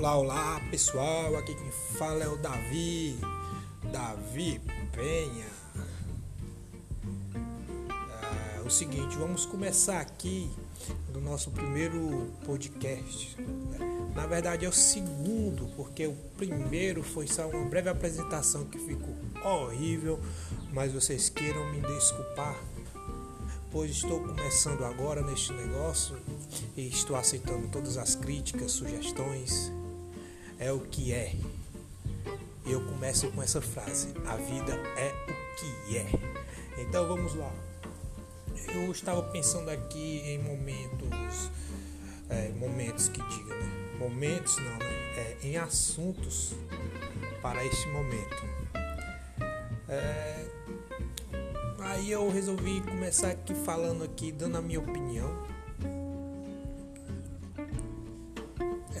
olá, olá pessoal, aqui quem fala é o Davi, Davi Penha. É, o seguinte, vamos começar aqui do nosso primeiro podcast. Na verdade é o segundo, porque o primeiro foi só uma breve apresentação que ficou horrível, mas vocês queiram me desculpar pois estou começando agora neste negócio e estou aceitando todas as críticas, sugestões. É o que é. Eu começo com essa frase: A vida é o que é. Então vamos lá. Eu estava pensando aqui em momentos, é, momentos que diga, né? Momentos não, né? É, em assuntos para este momento. É, Aí eu resolvi começar aqui falando aqui, dando a minha opinião.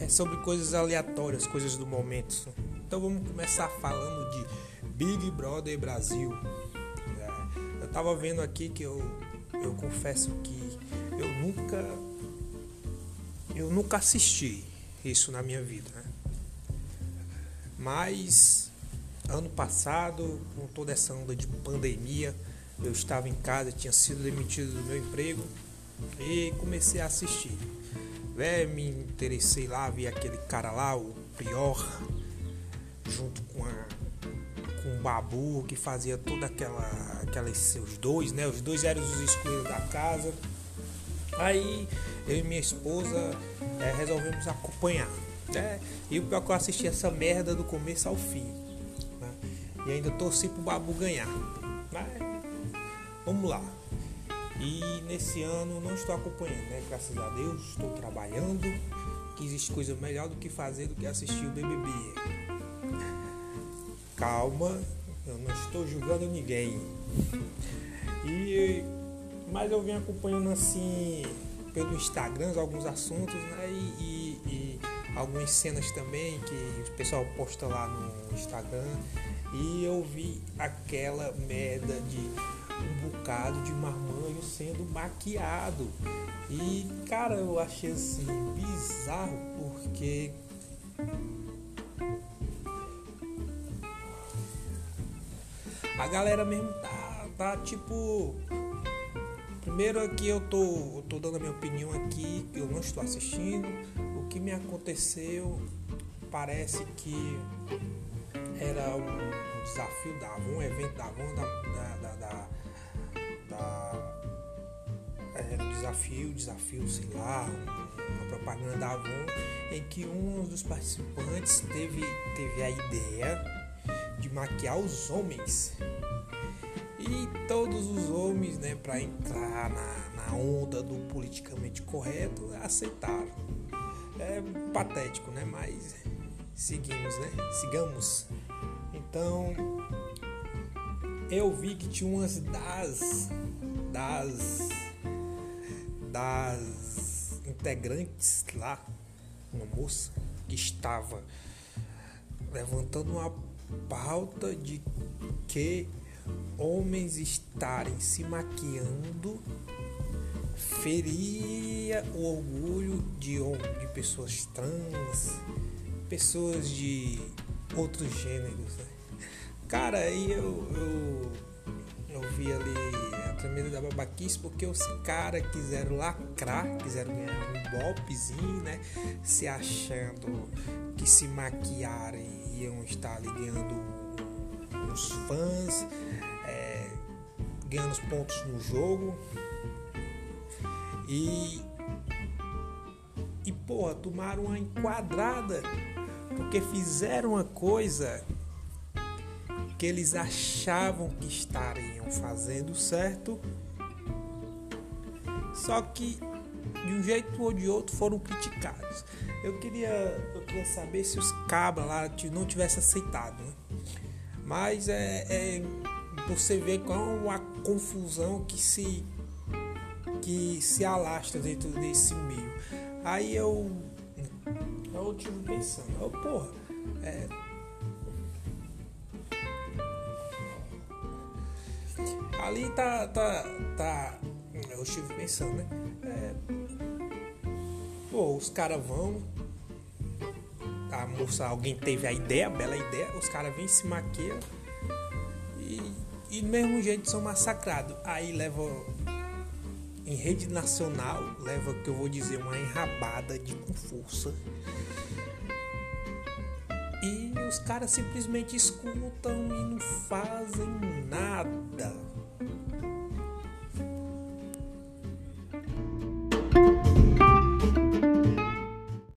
É sobre coisas aleatórias, coisas do momento. Então vamos começar falando de Big Brother Brasil. É, eu tava vendo aqui que eu, eu confesso que eu nunca eu nunca assisti isso na minha vida. Né? Mas ano passado, com toda essa onda de pandemia, eu estava em casa, tinha sido demitido do meu emprego e comecei a assistir. É, me interessei lá, vi aquele cara lá, o Prior, junto com, a, com o Babu, que fazia toda aquela. aquelas os dois, né? Os dois eram os excluídos da casa. Aí eu e minha esposa é, resolvemos acompanhar. Né? E o pior que eu assisti essa merda do começo ao fim. Né? E ainda torci pro Babu ganhar. Mas Vamos lá. E nesse ano não estou acompanhando, né? Graças a Deus, estou trabalhando. Que existe coisa melhor do que fazer do que assistir o BBB. Calma, eu não estou julgando ninguém. E mas eu venho acompanhando assim pelo Instagram alguns assuntos, né? E, e, e algumas cenas também que o pessoal posta lá no Instagram. E eu vi aquela merda de um bocado de marmanjo sendo maquiado. E cara, eu achei assim bizarro porque a galera mesmo tá, tá tipo. Primeiro aqui eu tô, eu tô dando a minha opinião aqui, eu não estou assistindo. O que me aconteceu parece que era um desafio da Avon, um evento da Avon da, desafio, desafio, sei lá, uma propaganda da Avon, em que um dos participantes teve, teve a ideia de maquiar os homens. E todos os homens, né, para entrar na, na onda do politicamente correto, aceitaram. É patético, né? Mas seguimos, né? Sigamos. Então, eu vi que tinha umas das das das integrantes lá, uma moça que estava levantando uma pauta de que homens estarem se maquiando feria o orgulho de, de pessoas trans, pessoas de outros gêneros. Né? Cara, aí eu, eu, eu vi ali tremenda da babaquice, porque os caras quiseram lacrar, quiseram ganhar um golpezinho, né? Se achando que se maquiarem iam estar ali ganhando uns fãs, é, ganhando os pontos no jogo. E. E porra, tomaram uma enquadrada porque fizeram uma coisa que eles achavam que estariam fazendo certo, só que de um jeito ou de outro foram criticados. Eu queria, eu queria saber se os cabras lá não tivessem aceitado, né? mas é, é você vê qual a confusão que se que se alastra dentro desse meio. Aí eu eu tive pensando, oh, porra, é, ali tá, tá, tá. Eu estive pensando, né? É, pô, os caras vão. a moça, alguém teve a ideia, a bela ideia, os caras vêm se maquiam e, e do mesmo jeito são massacrados. Aí leva em rede nacional, leva que eu vou dizer uma enrabada de com força. E os caras simplesmente escutam e não fazem nada